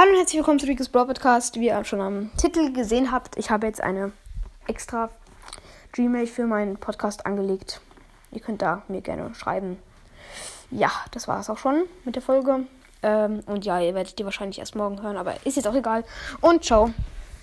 Hallo und herzlich willkommen zu Rico's Brawl Podcast. Wie ihr schon am Titel gesehen habt, ich habe jetzt eine extra Gmail für meinen Podcast angelegt. Ihr könnt da mir gerne schreiben. Ja, das war es auch schon mit der Folge. Ähm, und ja, ihr werdet die wahrscheinlich erst morgen hören, aber ist jetzt auch egal. Und ciao.